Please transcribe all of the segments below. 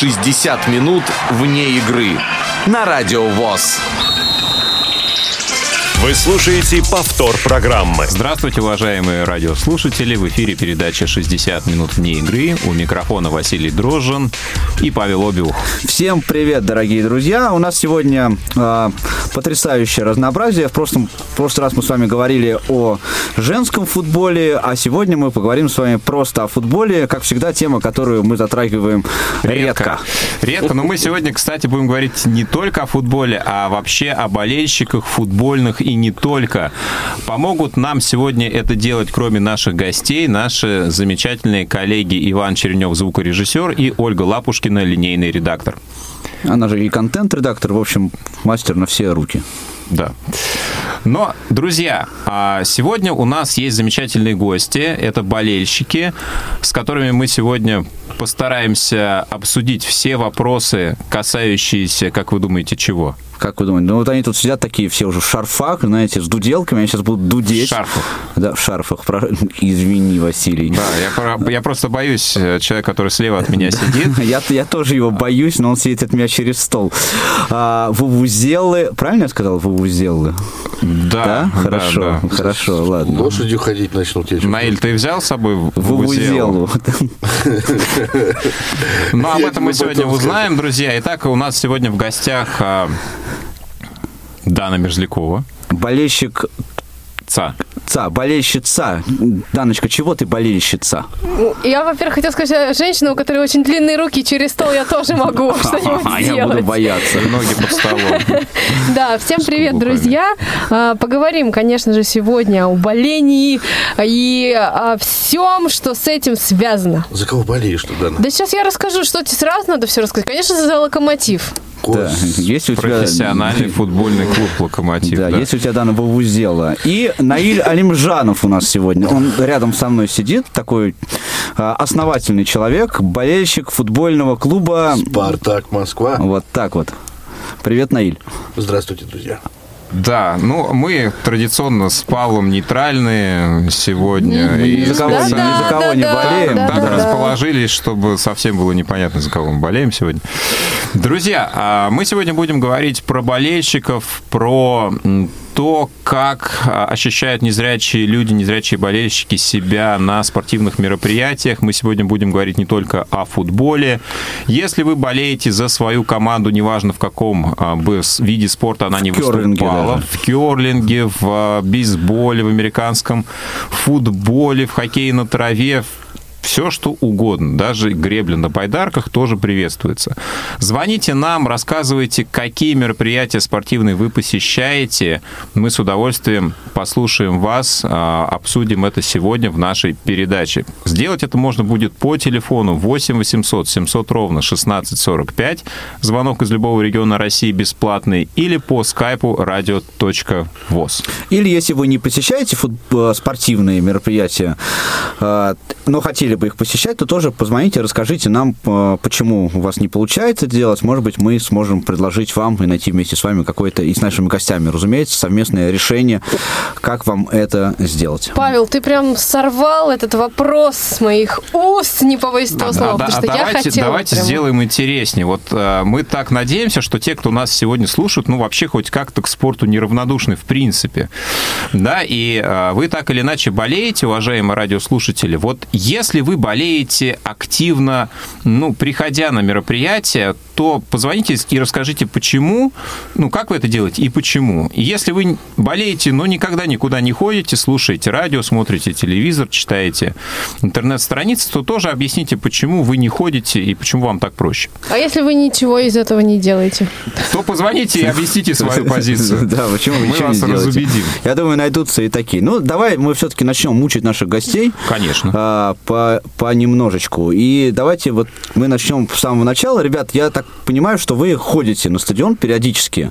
60 минут вне игры на Радио ВОЗ. Вы слушаете повтор программы. Здравствуйте, уважаемые радиослушатели. В эфире передача «60 минут вне игры». У микрофона Василий Дрожжин и Павел Обиух. Всем привет, дорогие друзья. У нас сегодня э, потрясающее разнообразие. В прошлом, в прошлый раз мы с вами говорили о женском футболе, а сегодня мы поговорим с вами просто о футболе. Как всегда, тема, которую мы затрагиваем редко. Редко, редко но мы сегодня, кстати, будем говорить не только о футболе, а вообще о болельщиках футбольных и не только. Помогут нам сегодня это делать, кроме наших гостей, наши замечательные коллеги Иван Черенев, звукорежиссер, и Ольга Лапушкина, линейный редактор. Она же и контент-редактор, в общем, мастер на все руки. Да. Но, друзья, а сегодня у нас есть замечательные гости. Это болельщики, с которыми мы сегодня постараемся обсудить все вопросы, касающиеся, как вы думаете, чего? Как вы думаете? Ну, вот они тут сидят такие все уже в шарфах, знаете, с дуделками, они сейчас будут дудеть. В шарфах. Да, в шарфах. Про- Извини, Василий. Да, я, про- я просто боюсь э, человека, который слева от меня сидит. Я, я тоже его боюсь, но он сидит от меня через стол. А, вувузелы, правильно я сказал, вувузелы? Да, Хорошо, да, да. хорошо, ладно. Лошадью ходить начнут. Я. Наиль, ты взял с собой вувузелу? Ну, об этом мы сегодня узнаем, друзья. Итак, у нас сегодня в гостях а, Дана Мерзлякова. Болельщик Ца. Ца, болельщица. Даночка, чего ты болельщица? Ну, Я, во-первых, хотела сказать, женщина, у которой очень длинные руки, через стол я тоже могу что-нибудь А я буду сделать. бояться. Ноги под столом. Да, всем привет, друзья. А, Поговорим, конечно же, сегодня о болении и о всем, что с этим связано. За кого болеешь Дана? Да сейчас я расскажу, что тебе сразу надо все рассказать. Конечно, за локомотив. Да, если у тебя... Профессиональный футбольный клуб «Локомотив». Да, да. если у тебя Дана Вавузела. И Наиль Алимжанов у нас сегодня. Он рядом со мной сидит, такой а, основательный человек, болельщик футбольного клуба. Спартак, Москва. Вот так вот. Привет, Наиль. Здравствуйте, друзья. Да, ну мы традиционно с Павлом нейтральные сегодня. И за кого, Да, ни да, за кого не да, болеем. да, так да. расположились, чтобы совсем было непонятно, за кого мы болеем сегодня. Друзья, а мы сегодня будем говорить про болельщиков, про то, как а, ощущают незрячие люди, незрячие болельщики себя на спортивных мероприятиях. Мы сегодня будем говорить не только о футболе. Если вы болеете за свою команду, неважно в каком а, бы виде спорта она не В выступала, даже. в керлинге, в а, бейсболе, в американском футболе, в хоккее на траве, все что угодно, даже гребля на байдарках тоже приветствуется. Звоните нам, рассказывайте, какие мероприятия спортивные вы посещаете. Мы с удовольствием послушаем вас, а, обсудим это сегодня в нашей передаче. Сделать это можно будет по телефону 8 800 700 ровно 1645, звонок из любого региона России бесплатный, или по скайпу radio.voz. Или если вы не посещаете фут- э, спортивные мероприятия, э, но хотели бы их посещать, то тоже позвоните, расскажите нам, э, почему у вас не получается это делать. Может быть, мы сможем предложить вам и найти вместе с вами какое-то, и с нашими гостями, разумеется, совместное решение, как вам это сделать. Павел, ты прям сорвал этот вопрос с моих уст, не побоюсь этого А, слова, а, потому а что я давайте, хотела давайте прям- сделаем интереснее. Вот э, мы так надеемся, что те, кто нас сегодня слушают, ну вообще хоть как-то к спорту неравнодушны в принципе. Да, и э, вы так или иначе болеете, уважаемые радиослушатели. Вот если вы болеете активно, ну, приходя на мероприятие, то позвоните и расскажите, почему, ну, как вы это делаете и почему. И если вы болеете, но никогда никуда не ходите, слушаете радио, смотрите телевизор, читаете интернет-страницы, то тоже объясните, почему вы не ходите и почему вам так проще. А если вы ничего из этого не делаете? То позвоните и объяссите свою позицию. Да, почему вы Мы ничего вас не делаете? разубедим. Я думаю, найдутся и такие. Ну, давай мы все-таки начнем мучить наших гостей. Конечно. а, по, понемножечку. И давайте вот мы начнем с самого начала. Ребят, я так понимаю, что вы ходите на стадион периодически,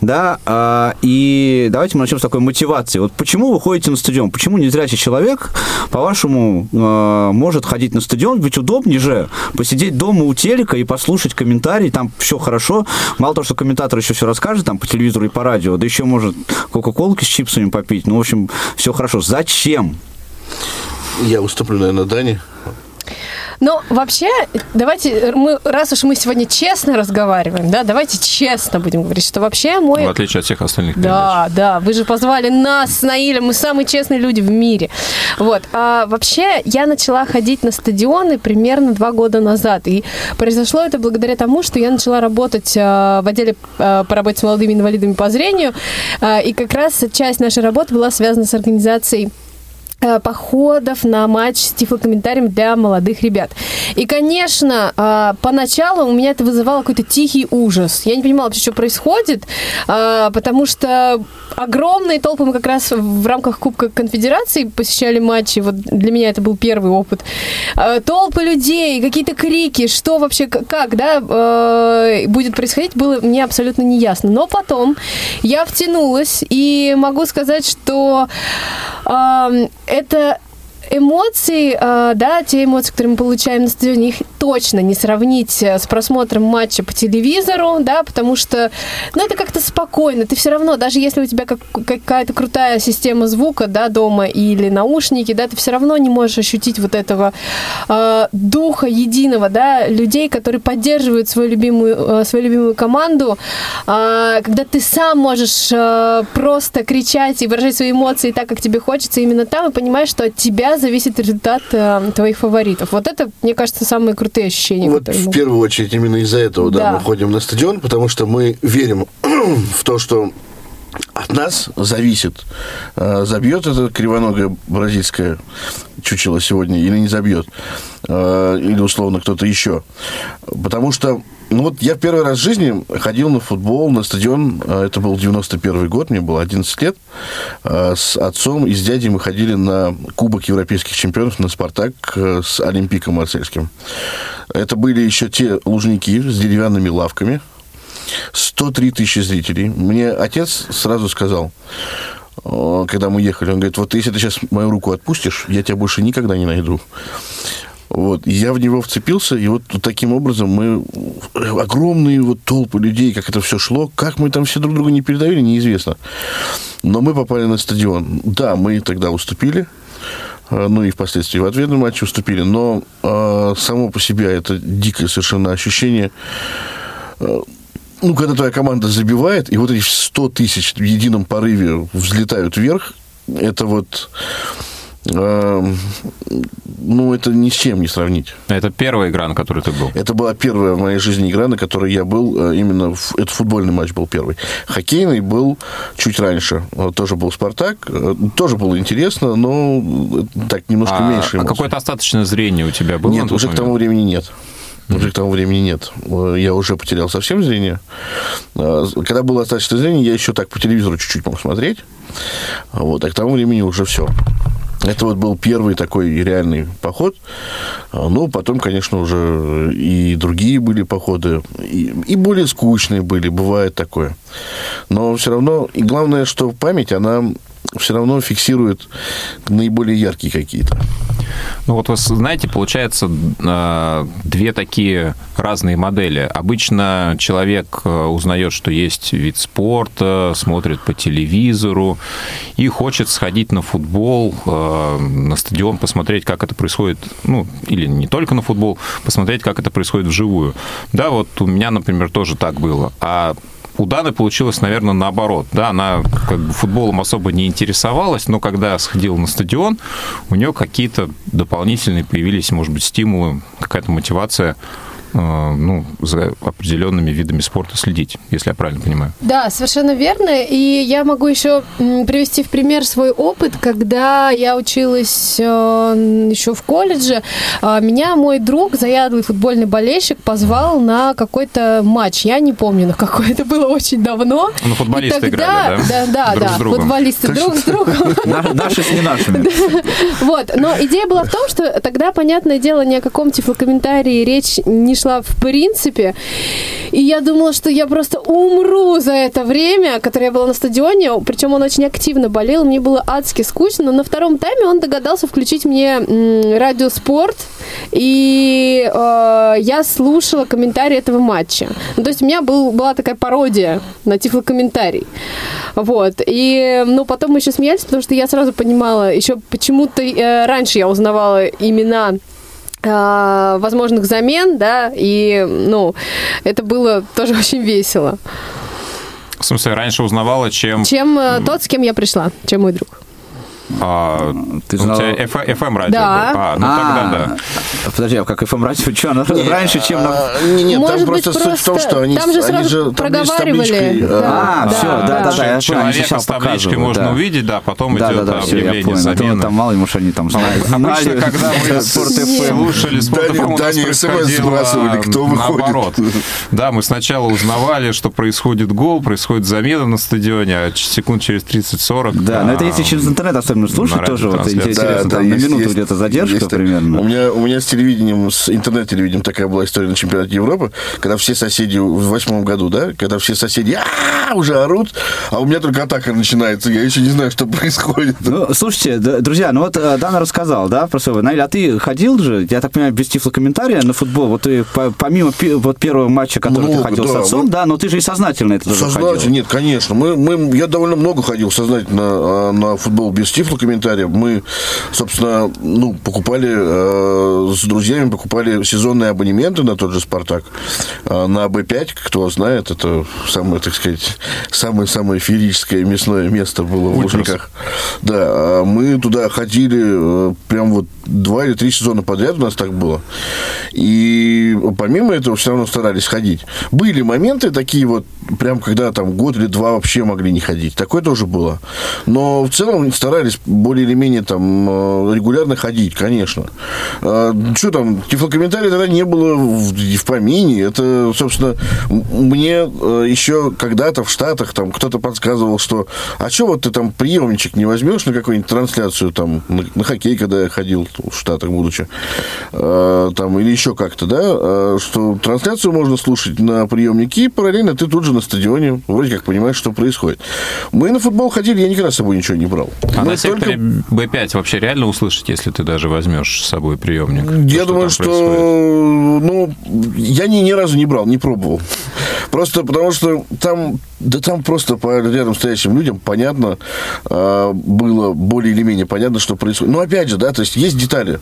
да, а, и давайте мы начнем с такой мотивации. Вот почему вы ходите на стадион? Почему незрячий человек, по-вашему, а, может ходить на стадион? Ведь удобнее же посидеть дома у телека и послушать комментарии, там все хорошо. Мало того, что комментатор еще все расскажет там по телевизору и по радио, да еще может кока-колки с чипсами попить. Ну, в общем, все хорошо. Зачем? Я уступлю, наверное, Дане. Но вообще, давайте, мы, раз уж мы сегодня честно разговариваем, да, давайте честно будем говорить, что вообще мой... В отличие от всех остальных передач. Да, да, вы же позвали нас с Наилем, мы самые честные люди в мире. Вот. А вообще, я начала ходить на стадионы примерно два года назад. И произошло это благодаря тому, что я начала работать а, в отделе а, по работе с молодыми инвалидами по зрению. А, и как раз часть нашей работы была связана с организацией походов на матч с тифлокомментарием для молодых ребят. И, конечно, а, поначалу у меня это вызывало какой-то тихий ужас. Я не понимала вообще, что происходит, а, потому что огромные толпы мы как раз в рамках Кубка Конфедерации посещали матчи. Вот для меня это был первый опыт. Толпы людей, какие-то крики, что вообще, как, да, э, будет происходить, было мне абсолютно неясно. Но потом я втянулась, и могу сказать, что ам, это эмоции, э, да, те эмоции, которые мы получаем на стадионе, их точно не сравнить э, с просмотром матча по телевизору, да, потому что, ну, это как-то спокойно. Ты все равно, даже если у тебя как, какая-то крутая система звука, да, дома или наушники, да, ты все равно не можешь ощутить вот этого э, духа единого, да, людей, которые поддерживают свою любимую, э, свою любимую команду, а, когда ты сам можешь э, просто кричать и выражать свои эмоции так, как тебе хочется именно там, и понимаешь, что от тебя зависит результат э, твоих фаворитов. Вот это, мне кажется, самые крутые ощущения. Вот которые в первую очередь именно из-за этого, да, Да. мы ходим на стадион, потому что мы верим в то, что от нас зависит, э, забьет это кривоногое бразильское чучело сегодня или не забьет, э, или условно кто-то еще. Потому что, ну вот я первый раз в жизни ходил на футбол, на стадион, э, это был 91 год, мне было 11 лет, э, с отцом и с дядей мы ходили на Кубок Европейских чемпионов, на Спартак э, с Олимпиком Марсельским. Это были еще те лужники с деревянными лавками, 103 тысячи зрителей. Мне отец сразу сказал, э, когда мы ехали, он говорит, вот если ты сейчас мою руку отпустишь, я тебя больше никогда не найду. Вот, я в него вцепился, и вот таким образом мы... Огромные вот толпы людей, как это все шло, как мы там все друг друга не передавили, неизвестно. Но мы попали на стадион. Да, мы тогда уступили, э, ну и впоследствии в ответном матче уступили, но э, само по себе это дикое совершенно ощущение ну, когда твоя команда забивает, и вот эти 100 тысяч в едином порыве взлетают вверх, это вот... э, ну, это ни с чем не сравнить. Это первая игра, на которой ты был. Это была первая в моей жизни игра, на которой я был. э, Именно в- это футбольный матч был первый. Хоккейный был чуть раньше. Э, Тоже был «Спартак». Э, Тоже было интересно, но так немножко А, меньше. а эмоций. какое-то остаточное зрение у тебя было? Нет, уже к момент? тому времени нет. Уже к тому времени нет. Я уже потерял совсем зрение. Когда было остаточное зрение, я еще так по телевизору чуть-чуть мог смотреть. Вот, а к тому времени уже все. Это вот был первый такой реальный поход. Ну, потом, конечно, уже и другие были походы, и, и более скучные были, бывает такое. Но все равно, и главное, что память, она все равно фиксирует наиболее яркие какие-то. Ну вот вы знаете, получается э, две такие разные модели. Обычно человек э, узнает, что есть вид спорта, смотрит по телевизору и хочет сходить на футбол, э, на стадион, посмотреть, как это происходит, ну, или не только на футбол, посмотреть, как это происходит вживую. Да, вот у меня, например, тоже так было. А у Даны получилось, наверное, наоборот. Да, она как бы футболом особо не интересовалась, но когда сходила на стадион, у нее какие-то дополнительные появились, может быть, стимулы, какая-то мотивация ну, за определенными видами спорта следить, если я правильно понимаю. Да, совершенно верно. И я могу еще привести в пример свой опыт, когда я училась э, еще в колледже. э, Меня мой друг, заядлый футбольный болельщик, позвал на какой-то матч. Я не помню, на какой. Это было очень давно. Ну, футболисты И тогда- играли, да? Да, да, Друг да. с другом. Футболисты друг с другом. На- Наши с не нашими. Вот, но идея была в том, что тогда, понятное дело, ни о каком тифлокомментарии речь не шла в принципе. И я думала, что я просто умру за это время, которое я была на стадионе. Причем он очень активно болел, мне было адски скучно. Но на втором тайме он догадался включить мне м, радиоспорт, и э, я слушала комментарии этого матча. Ну, то есть у меня был, была такая пародия на тифлокомментарий. Вот. И, ну, потом мы еще смеялись, потому что я сразу понимала, еще почему-то э, раньше я узнавала имена возможных замен, да, и, ну, это было тоже очень весело. В смысле, раньше узнавала, чем... Чем э, тот, с кем я пришла, чем мой друг. А, Ты у знала- тебя FM радио Да. было? А, ну тогда да. Подожди, а как FM радио, что, оно раньше, чем на... А, не- Нет, Может там быть, просто суть в том, что они, там же они же проговаривали. табличкой, Да. а, А, Да, все, да, да. да, я Человека с табличкой можно да. увидеть, да, потом Да, идет да, да, все, я объявление. А то замены. там мало ли, может, они там знают. Обычно, когда мы слушали Спорт FM, у нас происходило наоборот. Да, мы сначала узнавали, что происходит гол, происходит замена на стадионе, а секунд через 30-40... Да, но это если а, через интернет особенно слушать, на тоже вот интересно, Да, там да, на есть- минуту есть- где-то задержка есть примерно. У меня, у меня с телевидением, с интернет-телевидением такая была история на чемпионате Европы, когда все соседи в восьмом году, да, когда все соседи «А-а-а!» уже орут, а у меня только атака начинается, я еще не знаю, что происходит. Ну, слушайте, друзья, ну вот э, Дана рассказал, да, про своего. Наиль, а ты ходил же, я так понимаю, без тифлокомментария на футбол, вот ты по- помимо вот первого матча, который ты Много, ходил с да, отцом, мы- да, но ты же и сознательно это тоже Сознательно, ходил. нет, конечно. Мы, мы, я довольно много ходил сознательно а, на футбол без тифлокомментария. Мы, собственно, ну, покупали э, с друзьями, покупали сезонные абонементы на тот же «Спартак». А, на АБ-5, кто знает, это самое, так сказать, самое-самое феерическое мясное место было в Ультрас. Лужниках. Да, а мы туда ходили э, прям вот два или три сезона подряд у нас так было. И помимо этого все равно старались ходить. Были моменты такие вот, прям когда там год или два вообще могли не ходить. Такое тоже было. Но в целом старались более или менее там э, регулярно ходить, конечно. Что там, тифлокомментария тогда не было в, в помине. Это, собственно, мне э, еще когда-то в Штатах там кто-то подсказывал, что а что вот ты там приемничек не возьмешь на какую-нибудь трансляцию там на, на хоккей, когда я ходил в Штатах, будучи, э, там, или еще как-то, да, э, что трансляцию можно слушать на приемнике, и параллельно ты тут же на стадионе вроде как понимаешь, что происходит. Мы на футбол ходили, я никогда с собой ничего не брал. А Мы на секторе B5 вообще реально услышать, если ты даже возьмешь с собой приемник? Я То, думаю, что, ну, я ни, ни разу не брал, не пробовал. Просто потому что там, да там просто по рядом стоящим людям понятно а, было, более или менее понятно, что происходит. Но опять же, да, то есть есть детали.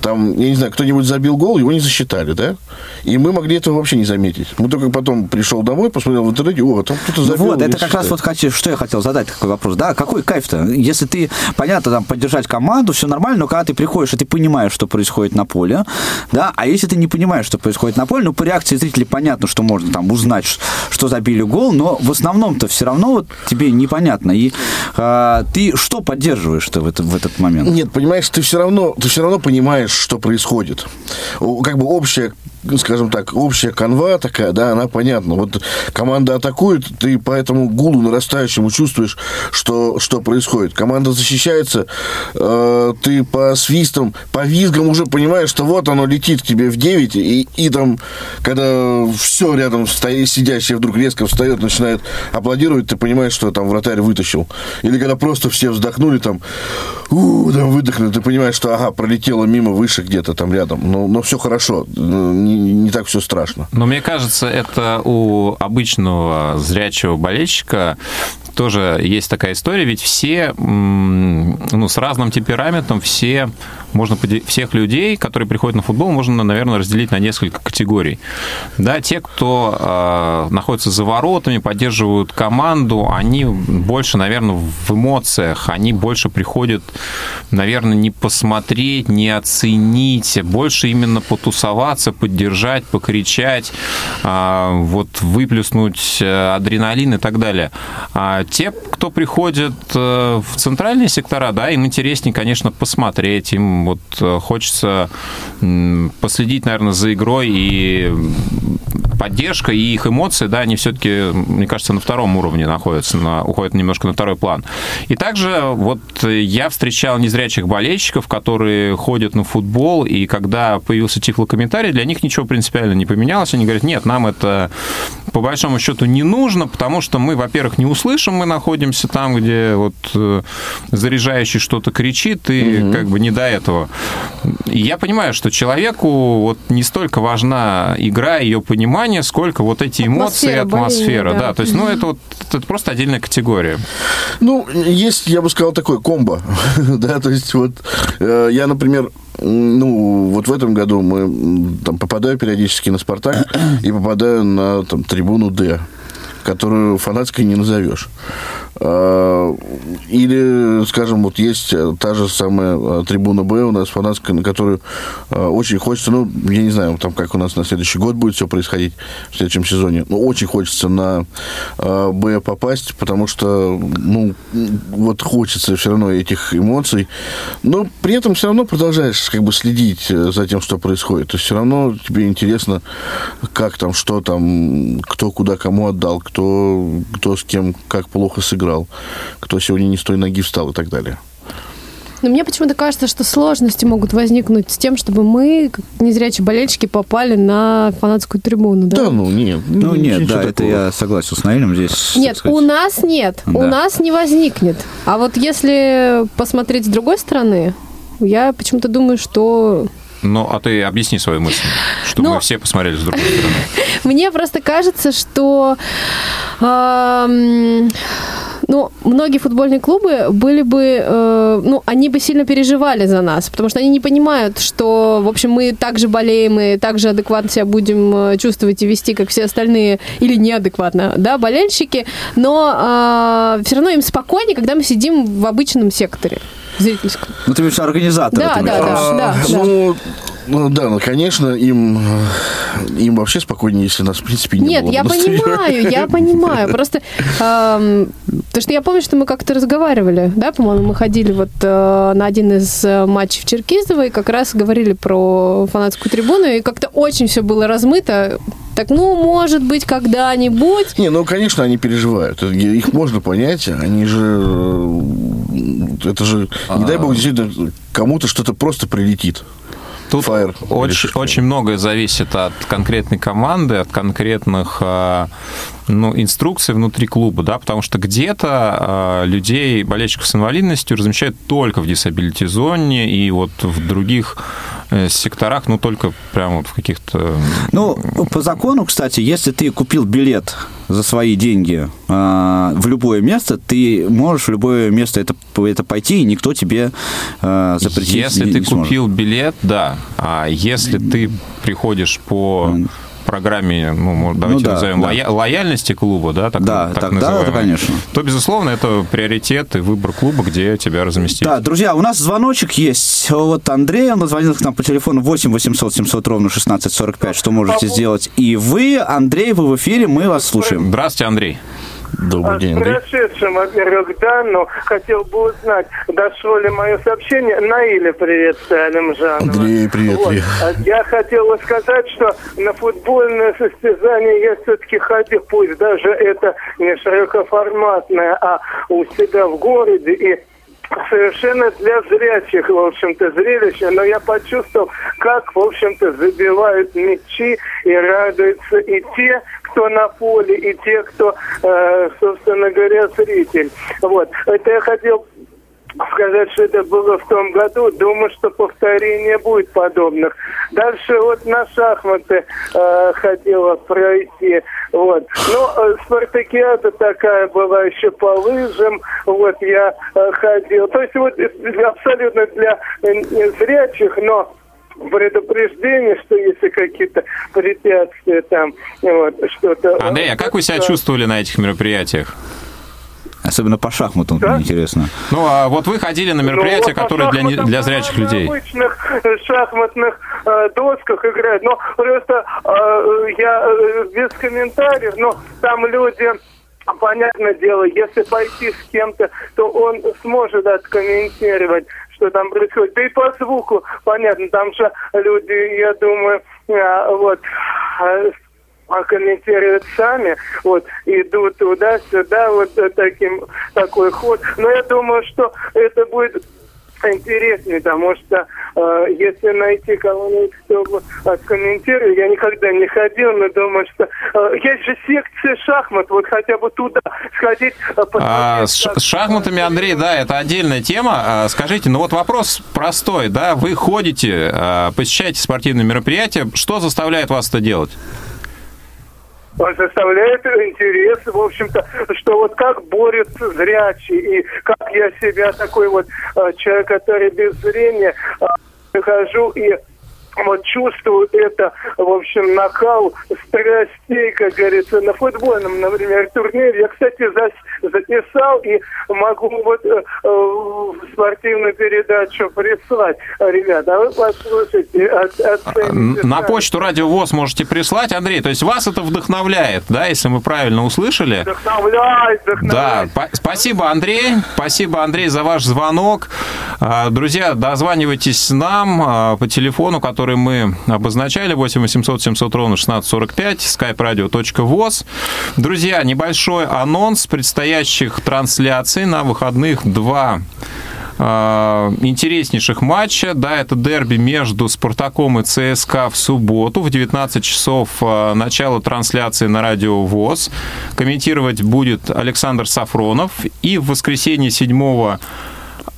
Там, я не знаю, кто-нибудь забил гол, его не засчитали, да? И мы могли этого вообще не заметить. Мы только потом пришел домой, посмотрел в интернете, о, там кто-то Ну забил. вот, не это как раз засчитали. вот хочу, что я хотел задать такой вопрос. Да, какой кайф-то? Если ты, понятно, там, поддержать команду, все нормально, но когда ты приходишь, и ты понимаешь, что происходит на поле, да, а если ты не понимаешь, что происходит на поле, ну, по реакции зрителей понятно, что можно там узнать, что забили гол, но в основном-то все равно вот тебе непонятно. И а, ты что поддерживаешь-то в, это, в этот момент? Нет, понимаешь, ты все равно, ты все равно понимаешь, что происходит. Как бы общая, скажем так, общая канва такая, да, она понятна. Вот команда атакует, ты по этому гулу нарастающему чувствуешь, что, что происходит. Команда защищается, э, ты по свистам, по визгам уже понимаешь, что вот оно летит к тебе в 9, и, и там, когда все рядом стоит, сидящее вдруг резко встает, начинает аплодировать, ты понимаешь, что там вратарь вытащил. Или когда просто все вздохнули, там, у, там выдохнули, ты понимаешь, что, ага, пролетело мимо, выше где-то там рядом. Но, но все хорошо, не, не так все страшно. Но мне кажется, это у обычного зрячего болельщика тоже есть такая история, ведь все ну, с разным темпераментом, все, можно, всех людей, которые приходят на футбол, можно, наверное, разделить на несколько категорий. Да, те, кто э, находится за воротами, поддерживают команду, они больше, наверное, в эмоциях, они больше приходят, наверное, не посмотреть, не оценить, больше именно потусоваться, поддержать, покричать, а, вот выплеснуть э, адреналин и так далее. А те, кто приходит э, в центральные сектора, да, им интереснее, конечно, посмотреть, им вот э, хочется последить, наверное, за игрой и поддержка и их эмоции, да, они все-таки, мне кажется, на втором уровне находятся, на, уходят немножко на второй план. И также вот э, я встречал незрячих болельщиков, которые ходят на футбол, и когда появился тифлокомментарий, для них ничего принципиально не поменялось. Они говорят, нет, нам это по большому счету не нужно, потому что мы, во-первых, не услышим, мы находимся там, где вот э, заряжающий что-то кричит, и как бы не до этого. И я понимаю, что человеку вот не столько важна игра, ее понимание, сколько вот эти эмоции, Атмосфера атмосфера, боления, да. да. То есть, ну, это вот это просто отдельная категория. Ну, есть, я бы сказал, такое комбо. да, то есть вот э, я, например, ну, вот в этом году мы там попадаю периодически на «Спартак» и попадаю на там, трибуну «Д», которую фанатской не назовешь. А, Или, скажем, вот есть э, та же самая э, трибуна Б у нас фанатская, на которую э, очень хочется, ну, я не знаю, там как у нас на следующий год будет все происходить в следующем сезоне, но очень хочется на Б попасть, потому что, ну, вот хочется все равно этих эмоций, но при этом все равно продолжаешь как бы следить за тем, что происходит. То есть все равно тебе интересно, как там, что там, кто куда кому отдал, кто, кто с кем как плохо сыграл, кто сегодня не с той ноги встал и так далее. Но мне почему-то кажется, что сложности могут возникнуть с тем, чтобы мы, как незрячие болельщики, попали на фанатскую трибуну, да? Да, ну нет. Ну, нет, да, это такого. я согласен с Наилем здесь. Нет, у нас нет. У Да. нас не возникнет. А вот если посмотреть с другой стороны, я почему-то думаю, что Ну, а ты объясни свою мысль, чтобы Ну- мы все посмотрели с другой стороны. Мне просто кажется, что ну, многие футбольные клубы были бы, э, ну, они бы сильно переживали за нас, потому что они не понимают, что, в общем, мы так же болеем и так же адекватно себя будем э, чувствовать и вести, как все остальные, или неадекватно, да, болельщики, но все равно им спокойнее, когда мы сидим в обычном секторе зрительском. Ну, ты имеешь организатор. Да, да, да, да, да. Ну, ну, да, ну, конечно, им, э, им вообще спокойнее, если нас, в принципе, не Нет, было. я понимаю, я понимаю. Просто эм, то, что я помню, что мы как-то разговаривали, да, по-моему, мы ходили вот э, на один из э, матчей в Черкизово и как раз говорили про фанатскую трибуну, и как-то очень все было размыто. Так, ну, может быть, когда-нибудь. Не, ну, конечно, они переживают. Это- Их можно понять. Они же... э, Это же, не дай бог, действительно, кому-то что-то просто прилетит. Тут Fire. очень, очень многое зависит от конкретной команды, от конкретных а, ну, инструкций внутри клуба, да, потому что где-то а, людей, болельщиков с инвалидностью размещают только в дисабилити-зоне, и вот в других э, секторах, ну, только прямо вот в каких-то... Ну, по закону, кстати, если ты купил билет за свои деньги э, в любое место, ты можешь в любое место это, это пойти, и никто тебе э, запретить Если не, ты не сможет. купил билет, да. А если ты приходишь по программе, ну, может, давайте да, назовем, да. лоя- лояльности клуба, да, так, Да, так так- да, называемой, это конечно. то, безусловно, это приоритет и выбор клуба, где тебя разместить. Да, друзья, у нас звоночек есть. Вот Андрей, он звонил к нам по телефону 8 800 700 ровно 1645. Что можете сделать? И вы, Андрей, вы в эфире, мы вас слушаем. Здравствуйте, Андрей. Добрый день, С Андрей. прошедшим, во-первых, да, но хотел бы узнать, дошло ли мое сообщение. Наиля, привет, Салим Жанова. Андрей, привет, Вот. А Я хотела сказать, что на футбольное состязание я все-таки ходил, пусть даже это не широкоформатное, а у себя в городе, и совершенно для зрячих, в общем-то, зрелище, но я почувствовал, как, в общем-то, забивают мячи и радуются и те, кто на поле, и те, кто, э, собственно говоря, зритель. Вот. Это я хотел сказать, что это было в том году. Думаю, что повторение будет подобных. Дальше вот на шахматы э, хотела пройти. Вот. Ну, э, спартакиада такая была еще по лыжам. Вот я э, ходил. То есть вот абсолютно для э, зрячих, но предупреждение, что если какие-то препятствия там, вот, что-то... Андрей, а как вы себя чувствовали на этих мероприятиях? Особенно по шахматам, Да? мне интересно. Ну, а вот вы ходили на мероприятия, Ну, вот которые для, не- для зрячих на людей. обычных э, шахматных э, досках играют. Но просто э, я э, без комментариев, но там люди... Понятное дело, если пойти с кем-то, то он сможет откомментировать, что там происходит. Да и по звуку, понятно, там же люди, я думаю, э, вот, э, а комментируют сами, вот, идут туда-сюда, вот таким, такой ход. Но я думаю, что это будет интереснее, потому что э, если найти кого-нибудь, кто бы откомментировал, я никогда не ходил, но думаю, что э, есть же секция шахмат, вот хотя бы туда сходить, э, А, с, как- с шахматами, Андрей, да, это отдельная тема. А, скажите, ну вот вопрос простой, да, вы ходите, а, посещаете спортивные мероприятия, что заставляет вас это делать? Он заставляет интерес, в общем-то, что вот как борются зрячие, и как я себя такой вот э, человек, который без зрения, э, прихожу и вот чувствую это, в общем, накал страстей, как говорится, на футбольном, например, турнире. Я, кстати, зас- записал и могу вот э, э, в спортивную передачу прислать. Ребята, а вы послушайте, от- оцените На сами. почту Радио ВОЗ можете прислать. Андрей, то есть вас это вдохновляет, да, если мы правильно услышали? Вдохновляет, Да, вдохновляет. па- спасибо, Андрей. Спасибо, Андрей, за ваш звонок. А, Друзья, дозванивайтесь нам а, по телефону, который мы обозначали, 8 800 700 ровно 1645, skype-radio.voz. Друзья, небольшой анонс предстоящих трансляций на выходных два а, интереснейших матча. Да, это дерби между Спартаком и ЦСКА в субботу в 19 часов а, начало трансляции на радио ВОЗ. Комментировать будет Александр Сафронов. И в воскресенье 7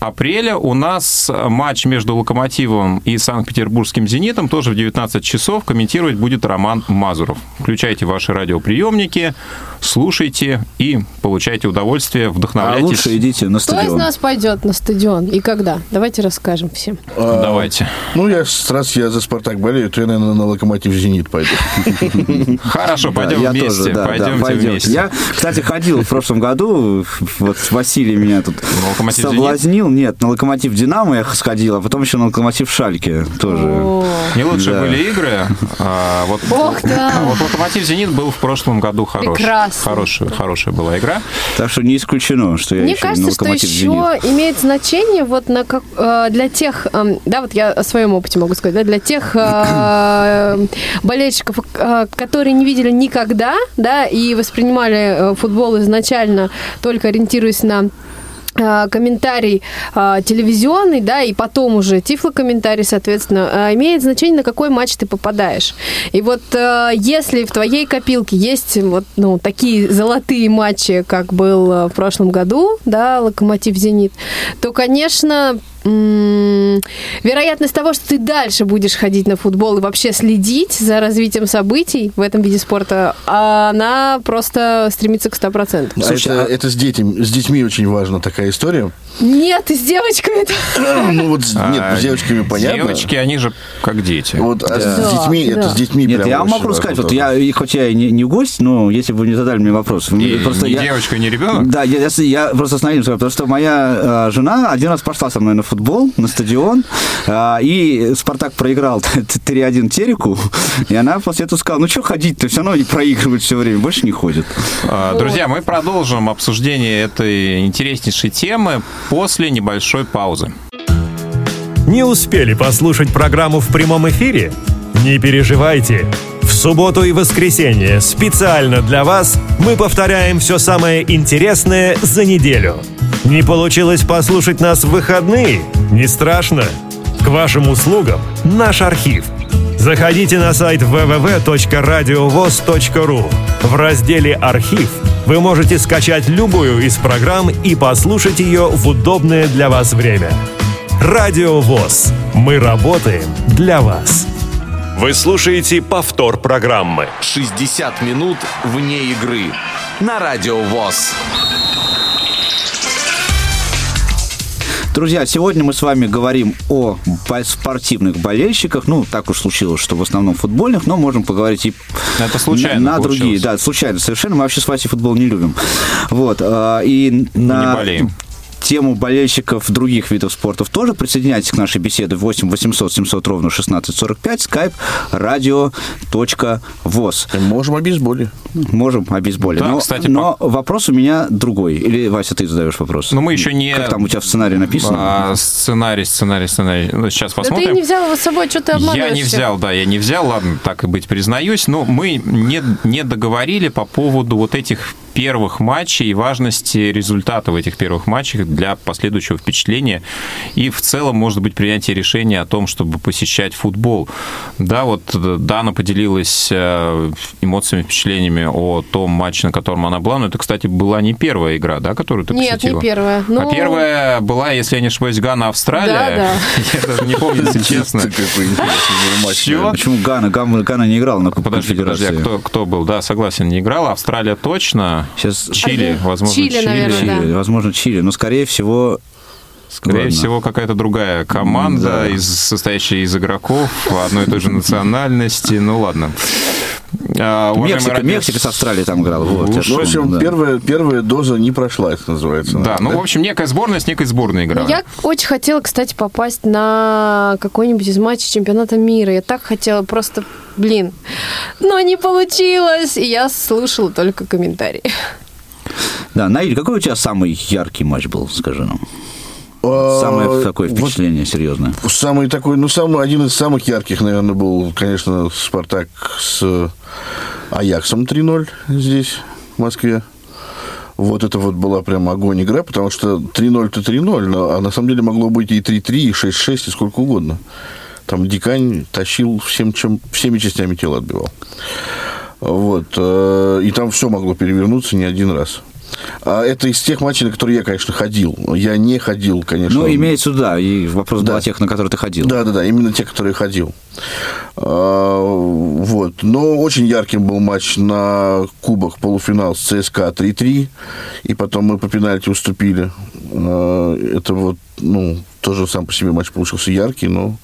апреля у нас матч между «Локомотивом» и Санкт-Петербургским «Зенитом» тоже в 19 часов. Комментировать будет Роман Мазуров. Включайте ваши радиоприемники, слушайте и получайте удовольствие, А вдохновляйтесь. лучше идите на Кто из стадион. нас пойдет на стадион и когда? Давайте расскажем всем. А, Давайте. Ну, я раз я за «Спартак» болею, то я, наверное, на «Локомотив Зенит» пойду. Хорошо, пойдем вместе. пойдемте пойдемте. вместе. Я, кстати, ходил в прошлом году, вот Василий меня тут «Локомотив» соблазнил. Нет, на Локомотив Динамо я сходил, а потом еще на Локомотив Шальке тоже. О, Не лучшие Да. были игры. а, вот, Ох, да. а вот Локомотив Зенит был в прошлом году хороший. Прекрасно. Хорошая, хорошая была игра. Так что не исключено, что я Мне еще и на кажется, что еще имеет значение вот на как, э, для тех, эм, да, вот я о своем опыте могу сказать, да, для тех э, болельщиков, э, которые не видели никогда, да, и воспринимали футбол изначально только ориентируясь на комментарий э, телевизионный, да, и потом уже тифлокомментарий, соответственно, э, имеет значение, на какой матч ты попадаешь. И вот э, если в твоей копилке есть вот, ну, такие золотые матчи, как был э, в прошлом году, да, Локомотив-Зенит, то, конечно, вероятность того, что ты дальше будешь ходить на футбол и вообще следить за развитием событий в этом виде спорта, она просто стремится к 100%. А Слушай, это, а- это с, детьми, с детьми очень важна такая история. Нет, с девочками это... Ну вот, с- нет, А, с девочками понятно. Девочки, они же как дети. Вот, а с детьми, это с детьми Нет, я могу сказать, вот я, хоть я и не, не гость, но если бы вы не задали мне вопрос. Я- девочка, ни ребенок? Да, я, просто остановился, потому что моя э, жена один раз пошла со мной на футбол, на стадион, э, и Спартак проиграл 3-1 Тереку, и она после этого сказала, ну что ходить-то, все равно проигрывает все время, больше не ходит. А, Друзья, мы продолжим обсуждение этой интереснейшей темы после небольшой паузы. Не успели послушать программу в прямом эфире? Не переживайте. В субботу и воскресенье специально для вас мы повторяем все самое интересное за неделю. Не получилось послушать нас в выходные? Не страшно. К вашим услугам наш архив. Заходите на сайт www.radiovoz.ru. В разделе «Архив» вы можете скачать любую из программ и послушать ее в удобное для вас время. Радио ВОЗ. Мы работаем для вас. Вы слушаете повтор программы. 60 минут вне игры на Радио ВОЗ. Друзья, сегодня мы с вами говорим о спортивных болельщиках. Ну, так уж случилось, что в основном футбольных, но можем поговорить и Это случайно на получилось. другие. Да, случайно совершенно. Мы вообще с Васей футбол не любим. Вот. а, И на болеем. Тему болельщиков других видов спортов тоже присоединяйтесь к нашей беседе 8 800 700 ровно 1645 skype radio.voz. Можем о бейсболе. Можем о бейсболе. Да, но, кстати, но вопрос у меня другой. Или, Вася, ты задаешь вопрос? Но мы еще не... Как там у тебя в сценарии написано? А, сценарий, сценарий, сценарий. Ну, сейчас Да ты посмотрим. не взял его с собой, что ты обманываешь Я не взял, да, я не взял, ладно, так и быть, признаюсь, но мы не, не договорили по поводу вот этих первых матчей и важности результата в этих первых матчах для последующего впечатления и в целом, может быть, принятие решения о том, чтобы посещать футбол. Да, вот э, Дана поделилась э, эмоциями, впечатлениями о том матче, на котором она была, но это, кстати, была не первая игра, да, которую ты Нет, посетила? не первая. Ну, А первая была, если я не ошибаюсь, Гана-Австралия. Да, да. Я даже не помню, если честно. Почему Гана? Гана, Гана не играл на Кубке Подожди, подожди, а кто был? Да, согласен, не играл. Австралия точно. Сейчас Чили, возможно, Чили, Чили. наверное, да. Чили, возможно, Чили. Но, скорее всего, Скорее Ладно. всего, какая-то другая команда, Да. из, состоящая из игроков одной и той же национальности. Ну ладно. А, Мексика, радио- Мексика с Австралией там играла. Вот, Ну, в помню, общем, да. первая, первая доза не прошла, это называется. Да, ну, в общем, некая сборная с некой сборной играла. Я очень хотела, кстати, попасть на какой-нибудь из матчей чемпионата мира. Я так хотела, просто, блин. Но не получилось, и я слушала только комментарии. Да, Наиль, какой у тебя самый яркий матч был, скажи нам? А, Самое такое вот впечатление серьезное. Самый такой, ну, самый, один из самых ярких, наверное, был, конечно, Спартак с Аяксом 3-0 здесь, в Москве. Вот это вот была прям огонь игра, потому что 3-0-то 3-0, но, а на самом деле могло быть и 3-3, и 6-6, и сколько угодно. Там Дикань тащил всем, чем, всеми частями тела отбивал. Вот. э, И там все могло перевернуться не один раз. А это из тех матчей, на которые я, конечно, ходил. Я не ходил, конечно. Ну, имеется сюда, и вопрос был Да. о тех, на которые ты ходил. Да, да, да, именно те, которые ходил. А, Вот. Но очень ярким был матч на кубах полуфинал с ЦСКА 3-3. И потом мы по пенальти уступили. А, Это вот, ну, тоже сам по себе матч получился яркий, но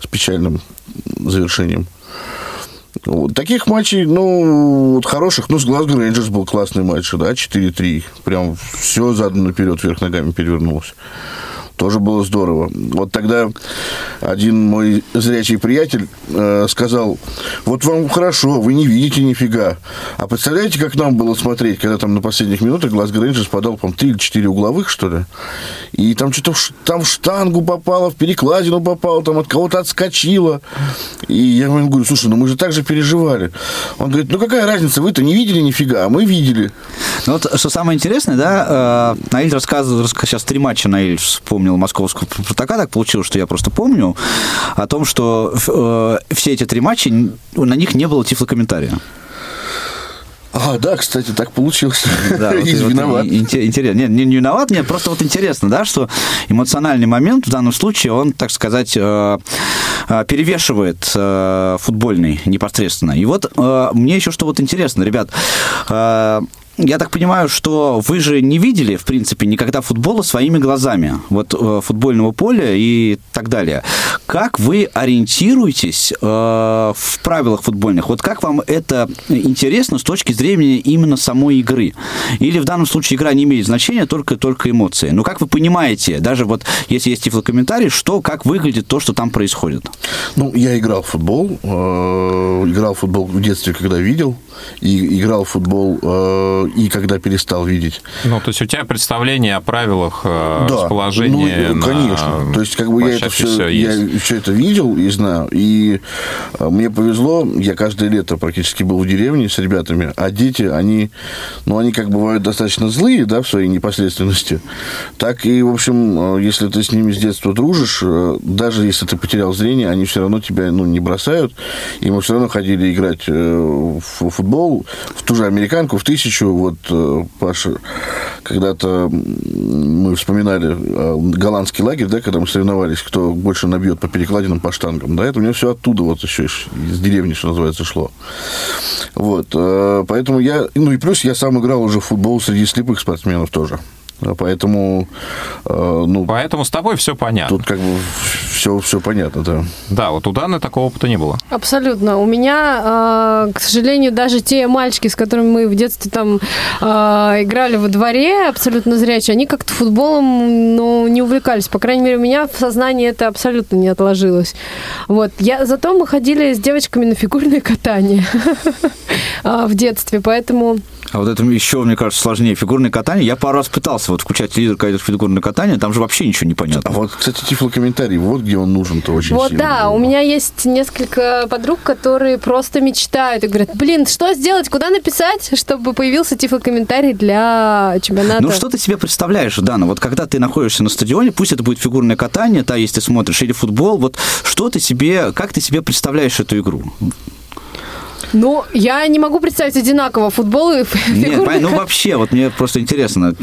с печальным завершением. Вот. Таких матчей, ну, вот хороших, ну, с Глазго Рейнджерс был классный матч, да, 4-3. Прям все задом наперед, вверх ногами перевернулось. Тоже было здорово. Вот тогда один мой зрячий приятель э, сказал, вот вам хорошо, вы не видите нифига. А представляете, как нам было смотреть, когда там на последних минутах Глазго Рейнджерс подал, по-моему, 3 или 4 угловых, что ли? И там что-то в, там в штангу попало, в перекладину попало, там от кого-то отскочило. И я ему говорю, слушай, ну мы же так же переживали. Он говорит, ну какая разница, вы-то не видели нифига, а мы видели. Ну вот, что самое интересное, да, э, Наиль рассказывал, раска- сейчас три матча Наиль вспомнил московского Спартака, так получилось, что я просто помню, о том, что э, все эти три матча, на них не было тифлокомментария. А, да, кстати, так получилось. Да, вот- вот виноват. инте- Интересно. Нет, не, не виноват, нет, просто вот интересно, да, что эмоциональный момент в данном случае, он, так сказать, э, э, перевешивает э, футбольный непосредственно. И вот мне еще что вот интересно, ребят, я так понимаю, что вы же не видели, в принципе, никогда футбола своими глазами, вот э, футбольного поля и так далее. Как вы ориентируетесь э, в правилах футбольных? Вот как вам это интересно с точки зрения именно самой игры? Или в данном случае игра не имеет значения, только, только эмоции? Ну, как вы понимаете, даже вот если есть тифлокомментарий, что, как выглядит то, что там происходит? Ну, я играл в футбол, э, играл в футбол в детстве, когда видел, и играл в футбол э, и когда перестал видеть. Ну, то есть у тебя представление о правилах э, Да, расположения ну, на конечно. То есть, как бы я это все, всё я есть. все это видел и знаю. И э, мне повезло, я каждое лето практически был в деревне с ребятами, а дети, они, ну, они как бывают достаточно злые, да, в своей непосредственности. Так и, в общем, э, если ты с ними с детства дружишь, даже если ты потерял зрение, они все равно тебя, ну, не бросают. И мы все равно ходили играть в футбол, в ту же американку, в тысячу. Вот э, Паша, когда-то мы вспоминали э, голландский лагерь, да, когда мы соревновались, кто больше набьет по перекладинам, по штангам. Да, это у меня все оттуда вот еще из деревни, что называется, шло. Вот, э, поэтому я, ну и плюс я сам играл уже в футбол среди слепых спортсменов тоже. Поэтому, э, ну, Поэтому с тобой все понятно. тут как бы все, все понятно, да. Да, вот у Даны такого опыта не было. Абсолютно. У меня, э, к сожалению, даже те мальчики, с которыми мы в детстве там э, играли во дворе, абсолютно зрячие, они как-то футболом ну, не увлекались. По крайней мере, у меня в сознании это абсолютно не отложилось. Вот. Я, зато мы ходили с девочками на фигурное катание в детстве, поэтому... А вот это еще, мне кажется, сложнее. Фигурное катание. Я пару раз пытался вот включать телевизор, когда идет фигурное катание, там же вообще ничего не понятно. А вот, кстати, тифлокомментарий, вот где он нужен-то очень Вот сильно. да, у меня есть несколько подруг, которые просто мечтают и говорят, блин, что сделать, куда написать, чтобы появился тифлокомментарий для чемпионата. Ну, что ты себе представляешь, Дана? Вот когда ты находишься на стадионе, пусть это будет фигурное катание, да, если ты смотришь, или футбол, вот что ты себе, как ты себе представляешь эту игру? Ну, я не могу представить одинаково футбол и Нет, фигурный понятно, ну вообще, вот мне просто интересно,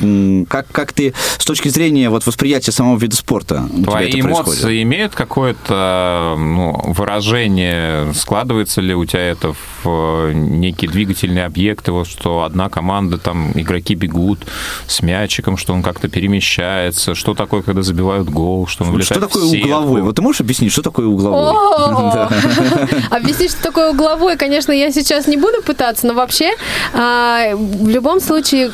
как, как ты с точки зрения вот восприятия самого вида спорта у тебя Твои это эмоции происходит? имеют какое-то ну, выражение? Складывается ли у тебя это в э, некие двигательные объекты, вот, что одна команда, там, игроки бегут с мячиком, что он как-то перемещается, что такое, когда забивают гол, что он влетает Что такое угловой? Вот ты можешь объяснить, что такое угловой? Объяснить, что такое угловой, конечно, я сейчас не буду пытаться, но вообще а, в любом случае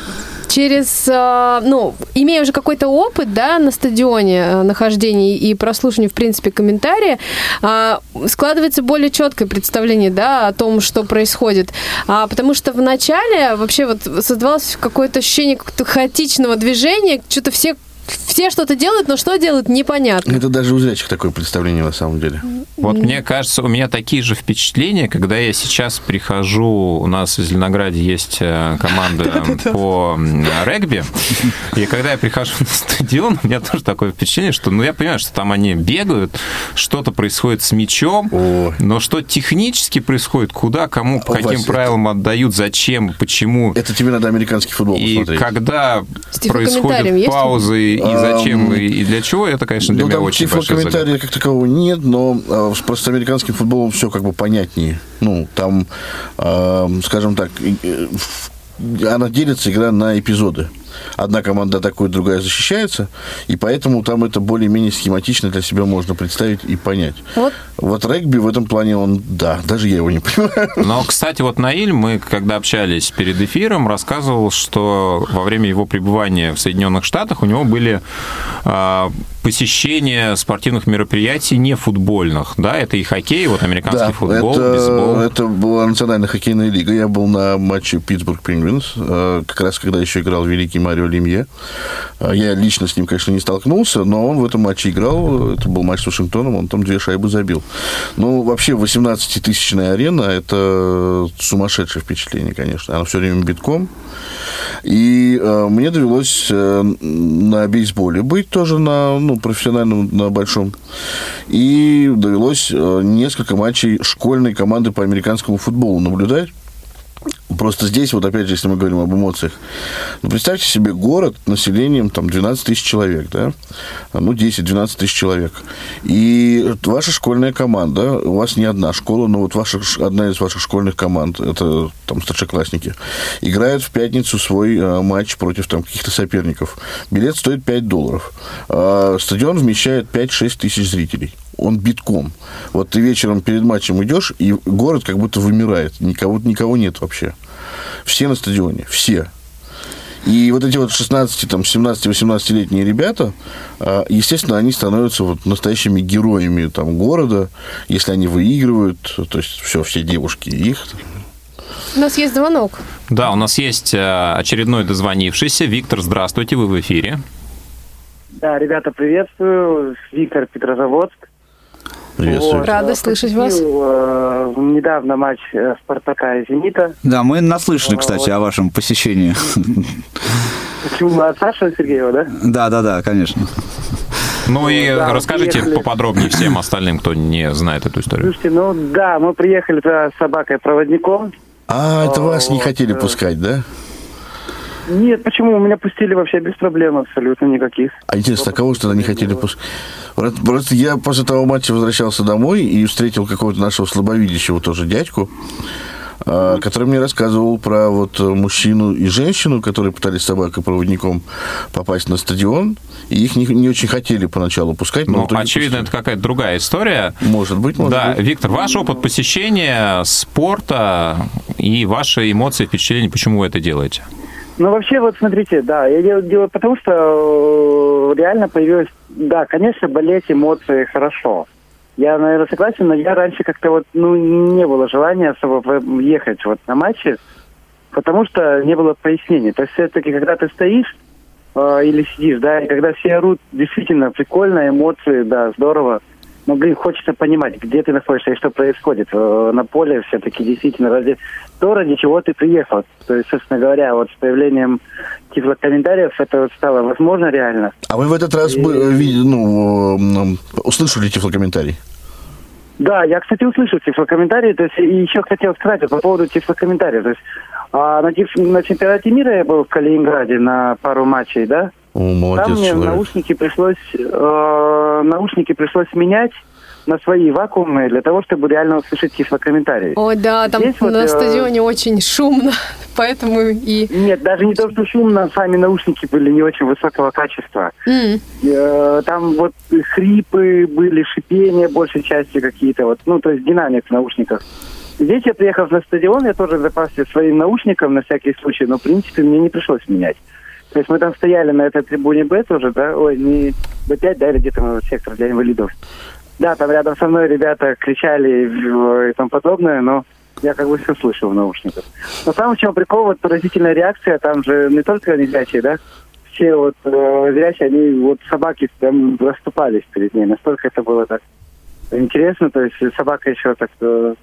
через, а, ну, имея уже какой-то опыт, да, на стадионе а, нахождения и прослушивания, в принципе, комментария, а, складывается более четкое представление, да, о том, что происходит. Потому что в начале вообще вот создавалось какое-то ощущение какого-то хаотичного движения, что-то все все что-то делают, но что делают, непонятно. Это даже у зрячих такое представление на самом деле. Вот мне кажется, у меня такие же впечатления, когда я сейчас прихожу, у нас в Зеленограде есть э, команда по регби, и когда я прихожу на стадион, у меня тоже такое впечатление, что, ну, я понимаю, что там они бегают, что-то происходит с мячом, Ой. но что технически происходит, куда, кому, по Вася, каким это- правилам отдают, зачем, почему. Это тебе надо американский футбол И посмотреть. когда происходят паузы, и зачем, Ам, и и для чего, это, конечно, для Ну, меня там очень большая комментария как такового нет, но э, с просто американским футболом все как бы понятнее. Ну, там, э, скажем так, э, она делится, игра на эпизоды. Одна команда атакует, другая защищается, и поэтому там это более-менее схематично для себя можно представить и понять. Вот. Вот регби в этом плане, он, да, даже я его не понимаю. Но, кстати, вот Наиль, мы, когда общались перед эфиром, рассказывал, что во время его пребывания в Соединенных Штатах у него были а, посещения спортивных мероприятий не футбольных, да, это и хоккей, вот американский футбол, это, бейсбол. это была национальная хоккейная лига. Я был на матче Питтсбург Пингвинс, э, как раз когда еще играл великий Марио Лемье. Э, Я лично с ним, конечно, не столкнулся, но он в этом матче играл. Это был матч с Вашингтоном, он там две шайбы забил. Ну, вообще, 18-тысячная арена – это сумасшедшее впечатление, конечно. Она все время битком. И э, мне довелось э, на бейсболе быть тоже на ну, профессиональном, на большом. И довелось э, несколько матчей школьной команды по американскому футболу наблюдать. Просто здесь, вот опять же, если мы говорим об эмоциях, ну, представьте себе город населением там 12 тысяч человек, да, ну, 10-12 тысяч человек. И ваша школьная команда, у вас не одна школа, но вот ваша, одна из ваших школьных команд, это там старшеклассники, играет в пятницу свой э, матч против там каких-то соперников. Билет стоит 5 долларов. А стадион вмещает 5-6 тысяч зрителей он битком. Вот ты вечером перед матчем идешь, и город как будто вымирает. Никого, никого нет вообще. Все на стадионе, все. И вот эти вот 16, там, 17, 18-летние ребята, а, естественно, они становятся вот настоящими героями там, города, если они выигрывают, то есть все, все девушки их. У нас есть звонок. Да, у нас есть э, очередной дозвонившийся. Виктор, здравствуйте, вы в эфире. Да, ребята, приветствую. Виктор Петрозаводск. Приветствую. Вот. Рада слышать вас. Э, недавно матч э, Спартака и Зенита. Да, мы наслышаны, кстати, о вашем посещении. Почему от Саши Сергеева, да? Да, да, да, конечно. Ну и да, расскажите приехали. поподробнее всем остальным, кто не знает эту историю. Слушайте, ну да, мы приехали за собакой-проводником. А, это вас не хотели э, пускать, да? Нет, почему? Меня пустили вообще без проблем абсолютно никаких. А интересно, а кого же тогда не хотели пускать? Просто- я после того матча возвращался домой и встретил какого-то нашего слабовидящего тоже дядьку, а, который мне рассказывал про вот э, мужчину и женщину, которые пытались с собакой-проводником попасть на стадион, и их не, не очень хотели поначалу пускать, но Ну, очевидно, это пустили. какая-то другая история. Может быть, может Да, быть. Виктор, ваш опыт посещения спорта и ваши эмоции, впечатления, почему вы это делаете? Ну, вообще, вот смотрите, да, я делаю, делаю потому, что э, реально появилось... Да, конечно, болеть, эмоции, хорошо. Я, наверное, согласен, но я раньше как-то вот, ну, не было желания особо ехать вот на матчи, потому что не было пояснений. То есть все-таки, когда ты стоишь э, или сидишь, да, и когда все орут, действительно прикольно, эмоции, да, здорово. Но, блин, хочется понимать, где ты находишься и что происходит э, на поле все-таки действительно ради то, ради чего ты приехал. То есть, собственно говоря, вот с появлением тифлокомментариев это вот стало возможно реально. А вы в этот раз э, ви- ну, услышали тифлокомментарий? Да, я, кстати, услышал тифлокомментарии, то есть и еще хотел сказать вот по поводу тифлокомментариев. То есть а, на, тиф- на чемпионате мира я был в Калининграде на пару матчей, да? О, молодец Там мне человек. наушники пришлось, э, наушники пришлось менять на свои вакуумные для того, чтобы реально услышать тифлокомментарии. Ой, да, там Здесь вот, на э, стадионе очень шумно, поэтому и... Нет, даже не то, что шумно, сами наушники были не очень высокого качества. М, Э, Там вот хрипы были, шипения большей части какие-то, вот, ну, то есть динамик в наушниках. Здесь я приехал на стадион, я тоже запасся своим наушником на всякий случай, но, в принципе, мне не пришлось менять. То есть мы там стояли на этой трибуне Б тоже, да, ой, не Б5, да, или где-то мы, сектор для инвалидов. Да, там рядом со мной ребята кричали и тому подобное, но я как бы все слышал в наушниках. Но самое чем прикол, вот поразительная реакция, там же не только незрячие, да, все вот э, зрячие, они вот собаки прям расступались перед ней. Настолько это было так интересно, то есть собака еще так... э,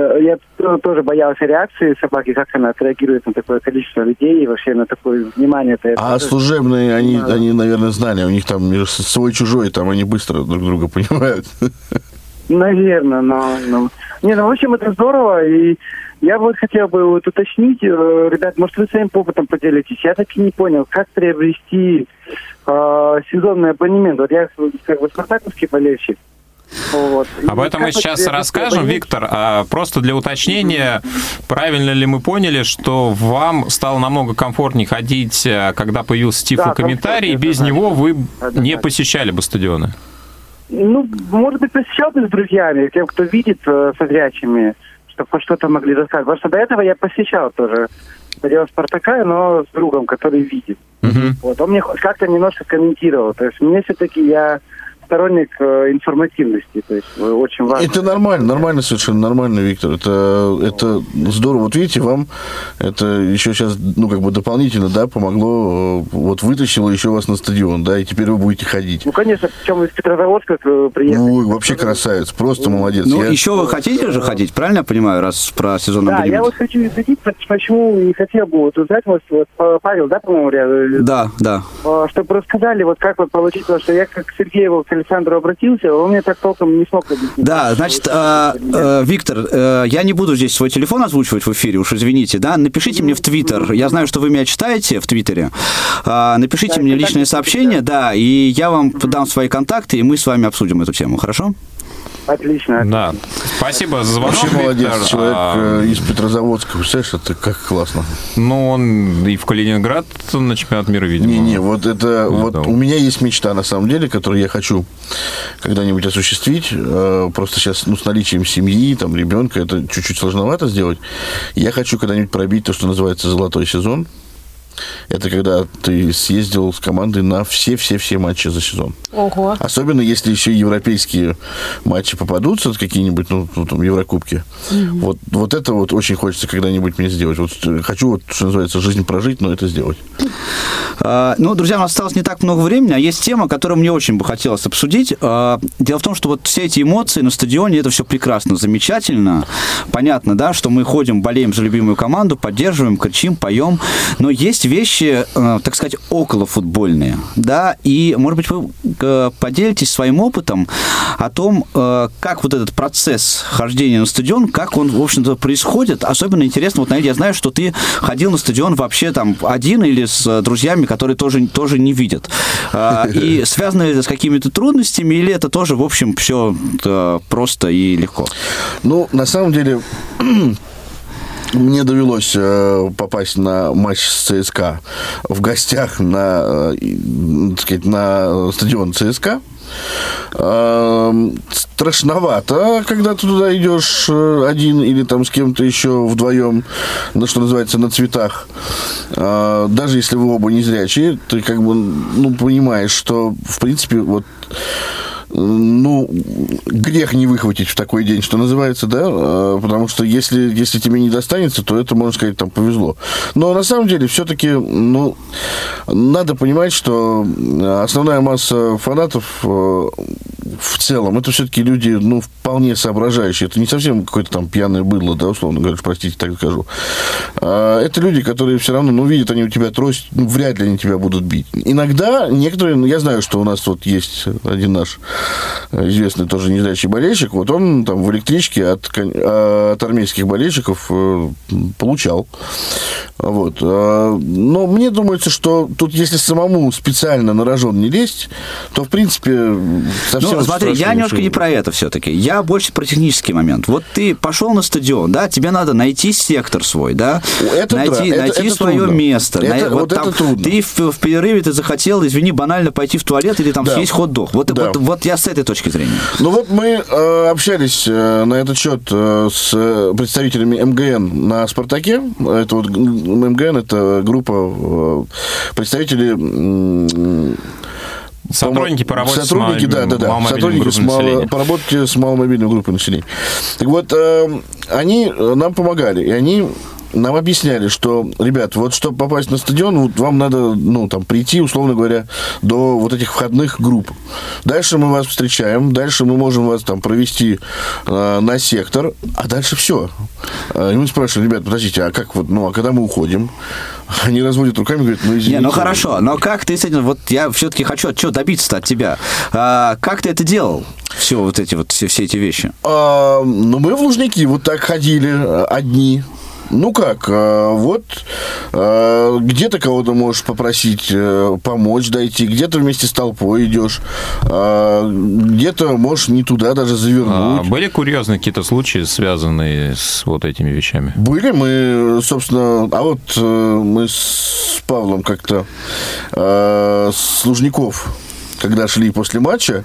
я т- тоже боялся реакции собаки, как она отреагирует на такое количество людей и вообще на такое внимание. Это А служебные, они, они, наверное, знали, у них там между с- свой-чужой, там они быстро друг друга понимают. Наверное, но, но... Не, ну, в общем, это здорово, и я вот хотел бы вот уточнить, э, ребят, может, вы своим опытом поделитесь. Я так и не понял, как приобрести э, сезонный абонемент. Вот я как бы спартаковский болельщик. Вот. Об И этом мы сейчас расскажем, абонемент? Виктор. А просто для уточнения, правильно ли мы поняли, что вам стало намного комфортнее ходить, э, когда появился тифлокомментарий, и комфортнее, без него вы Однозначно. не посещали бы стадионы? Ну, может быть, посещал бы с друзьями, тем, кто видит э, со зрячими, чтобы хоть что-то могли рассказать. Потому что до этого я посещал тоже стадион Спартака, но с другом, который видит. Вот, он мне как-то немножко комментировал. То есть мне все-таки я сторонник э, информативности, то есть э, очень важно. Это нормально, нормально, совершенно нормально, Виктор. Это, это здорово. Вот видите, вам это еще сейчас, ну, как бы дополнительно, да, помогло, э, вот вытащило еще вас на стадион, да, и теперь вы будете ходить. Ну, конечно, причем из Петрозаводска приехали. Ой, вообще красавец, просто молодец. Ну, Я- еще вы хотите же ходить, правильно я понимаю, раз про сезон Да, я вот хочу изучить, почему и хотел бы вот узнать, вот, вот Павел, да, по-моему, ря- Да, да. чтобы рассказали, вот как вот получить, потому что я как к Сергееву, к Александру обратился, он мне так толком не смог объяснить. Да, значит, э, э, Виктор, э, я не буду здесь свой телефон озвучивать в эфире, уж извините, да, напишите мне в Твиттер, я знаю, что вы меня читаете в Твиттере, А, напишите Да, мне личное сообщение, да, и я вам дам свои контакты, и мы с вами обсудим эту тему, хорошо? Отлично. Да. Спасибо за звонок, Вообще молодец, Виктор. человек А, из Петрозаводска, представляешь, это как классно. Ну, он и в Калининград на чемпионат мира, видимо. Не-не, вот это, Ну, вот да. у меня есть мечта, на самом деле, которую я хочу когда-нибудь осуществить. Э, Просто сейчас, ну, с наличием семьи, там, ребенка, это чуть-чуть сложновато сделать. Я хочу когда-нибудь пробить то, что называется золотой сезон. Это когда ты съездил с командой на все-все-все матчи за сезон. Ого. Особенно если еще и европейские матчи попадутся, какие-нибудь, ну, ну, там, Еврокубки. Вот, вот это вот очень хочется когда-нибудь мне сделать. Вот э, хочу, вот, что называется, жизнь прожить, но это сделать. А, Ну, друзья, у нас осталось не так много времени, а есть тема, которую мне очень бы хотелось обсудить. А, Дело в том, что вот все эти эмоции на стадионе, это все прекрасно, замечательно. Понятно, да, что мы ходим, болеем за любимую команду, поддерживаем, кричим, поем. Но есть вещи, э, так сказать, околофутбольные, да, и, может быть, вы э, поделитесь своим опытом о том, э, как вот этот процесс хождения на стадион, как он, в общем-то, происходит. Особенно интересно, вот, Наиль, я знаю, что ты ходил на стадион вообще там один или с друзьями, которые тоже, тоже не видят. И связано ли это с какими-то трудностями, или это тоже, в общем, все просто и легко? Ну, на самом деле, мне довелось э, попасть на матч с ЦСКА в гостях на, э, так сказать, на стадион ЦСКА. Эм, Страшновато, когда ты туда идешь э, один или там с кем-то еще вдвоем, на что называется, на цветах. Э, Даже если вы оба не зрячие, ты как бы ну, понимаешь, что в принципе вот ну, грех не выхватить в такой день, что называется, да, э, потому что если, если тебе не достанется, то это, можно сказать, там повезло. Но на самом деле все-таки, ну, надо понимать, что основная масса фанатов, э, в целом, это все-таки люди, ну, вполне соображающие. Это не совсем какое-то там пьяное быдло, да, условно говоря, простите, так скажу. А, это люди, которые все равно, ну, видят они у тебя трость, ну, вряд ли они тебя будут бить. Иногда некоторые, ну, я знаю, что у нас вот есть один наш известный тоже незрячий болельщик, вот он там в электричке от, а, от армейских болельщиков э, получал. Вот. А, Но мне думается, что тут, если самому специально на рожон не лезть, то, в принципе, совсем Ну, смотри, я немножко не про это все-таки. Я больше про технический момент. Вот ты пошел на стадион, да, тебе надо найти сектор свой, да, Это найти, это- найти это свое трудно. место. Это- вот это трудно. Ты в, в перерыве ты захотел, извини, банально пойти в туалет или там Да. съесть хот-дог. Вот, Да. вот, вот я с этой точки зрения. Ну вот мы э, общались э, на этот счет э, с э, представителями МГН на «Спартаке». Это вот МГН – это группа э, представителей... м, Сотрудники по работе с Сотрудники, да, да, да. Сотрудники с мало- по работе с маломобильной группой населения. Так вот, э, они нам помогали, и они нам объясняли, что, ребят, вот чтобы попасть на стадион, вот вам надо, ну, там, прийти, условно говоря, до вот этих входных групп. Дальше мы вас встречаем, дальше мы можем вас там провести э, на сектор, а дальше все. И мы спрашиваем, ребят, подождите, а как вот, ну, а когда мы уходим? Они разводят руками, говорят, ну, извините. Не, ну хорошо, но как ты с этим, вот я все-таки хочу от чего добиться от тебя. А, как ты это делал? Все вот эти вот, все, все эти вещи. А, ну, мы в Лужники вот так ходили э, одни. Ну как, а, вот а, где-то кого-то можешь попросить э, помочь дойти, где-то вместе с толпой идешь, а, где-то можешь не туда даже А, завернуть. были курьезные какие-то случаи, связанные с вот этими вещами? Были мы, собственно, а вот э, мы с Павлом как-то э, с Лужников когда шли после матча,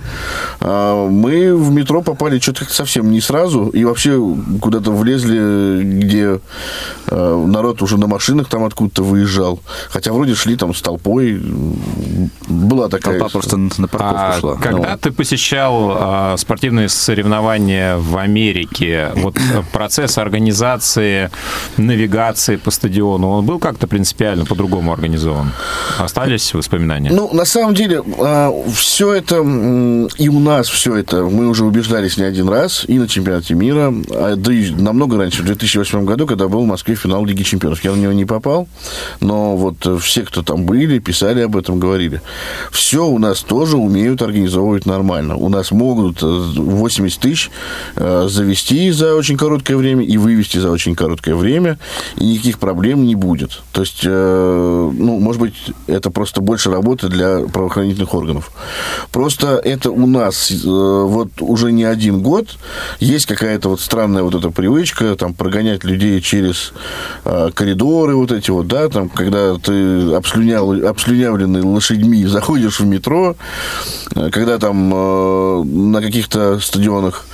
э, мы в метро попали что-то совсем не сразу, и вообще куда-то влезли, где э, народ уже на машинах там откуда-то выезжал. Хотя вроде шли там с толпой. Была такая... Толпа просто на парковку А шла. когда ты посещал а, спортивные соревнования в Америке, вот э, процесс организации, навигации по стадиону, он был как-то принципиально по-другому организован? Остались воспоминания? Ну, на самом деле, все это, и у нас все это, мы уже убеждались не один раз, и на чемпионате мира, а, да и намного раньше, в 2008 году, когда был в Москве финал Лиги Чемпионов. Я на него не попал, но вот э, все, кто там были, писали об этом, говорили. Все у нас тоже умеют организовывать нормально. У нас могут э, 80 тысяч э, завести за очень короткое время и вывести за очень короткое время, и никаких проблем не будет. То есть, э, ну, может быть, это просто больше работы для правоохранительных органов. Просто это у нас э, вот уже не один год есть какая-то вот странная вот эта привычка там прогонять людей через э, коридоры вот эти вот, да, там, когда ты обслюнял, обслюнявленный лошадьми заходишь в метро, э, когда там э, на каких-то стадионах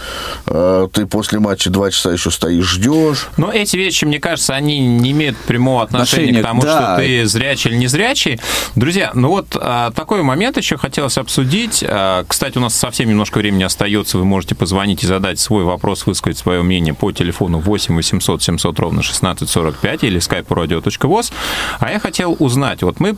э, ты после матча два часа еще стоишь, ждешь. Но эти вещи, мне кажется, они не имеют прямого отношения Отношения, к тому, да. что ты зрячий или не зрячий. Друзья, ну вот а, такой момент еще хотелось обсудить. А, кстати, у нас совсем немножко времени остается. Вы можете позвонить и задать свой вопрос, высказать свое мнение по телефону 8 800 700 ровно 1645 или skype-radio.voz. А я хотел узнать, вот мы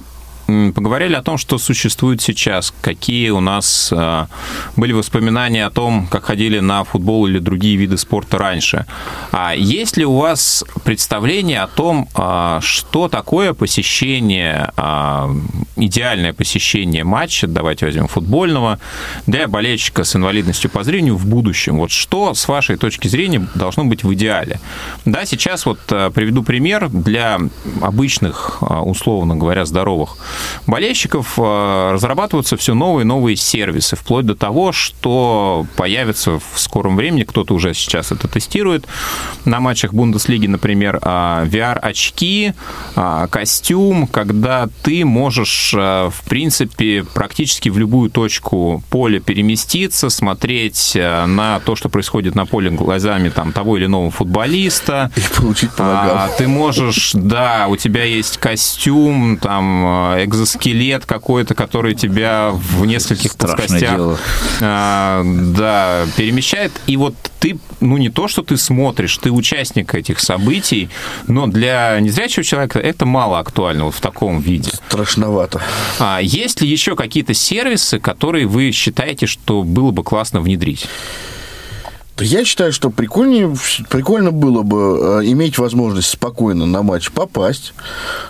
поговорили о том, что существует сейчас, какие у нас а, были воспоминания о том, как ходили на футбол или другие виды спорта раньше. А есть ли у вас представление о том, а, что такое посещение, а, идеальное посещение матча, давайте возьмем футбольного, для болельщика с инвалидностью по зрению в будущем? Вот что, с вашей точки зрения, должно быть в идеале? Да, сейчас вот приведу пример для обычных, условно говоря, здоровых болельщиков а, разрабатываются все новые и новые сервисы, вплоть до того, что появится в скором времени, кто-то уже сейчас это тестирует, на матчах Бундеслиги, например, а, VR-очки, а, костюм, когда ты можешь, а, в принципе, практически в любую точку поля переместиться, смотреть а, на то, что происходит на поле глазами там, того или иного футболиста, И получить а, ты можешь, да, у тебя есть костюм, там, э, экзоскелет какой-то, который тебя в нескольких Страшное плоскостях дело. а, да, перемещает. И вот ты, ну, не то, что ты смотришь, ты участник этих событий, но для незрячего человека это мало актуально вот в таком виде. Страшновато. А есть ли еще какие-то сервисы, которые вы считаете, что было бы классно внедрить? Я считаю, что прикольнее, прикольно было бы э, иметь возможность спокойно на матч попасть.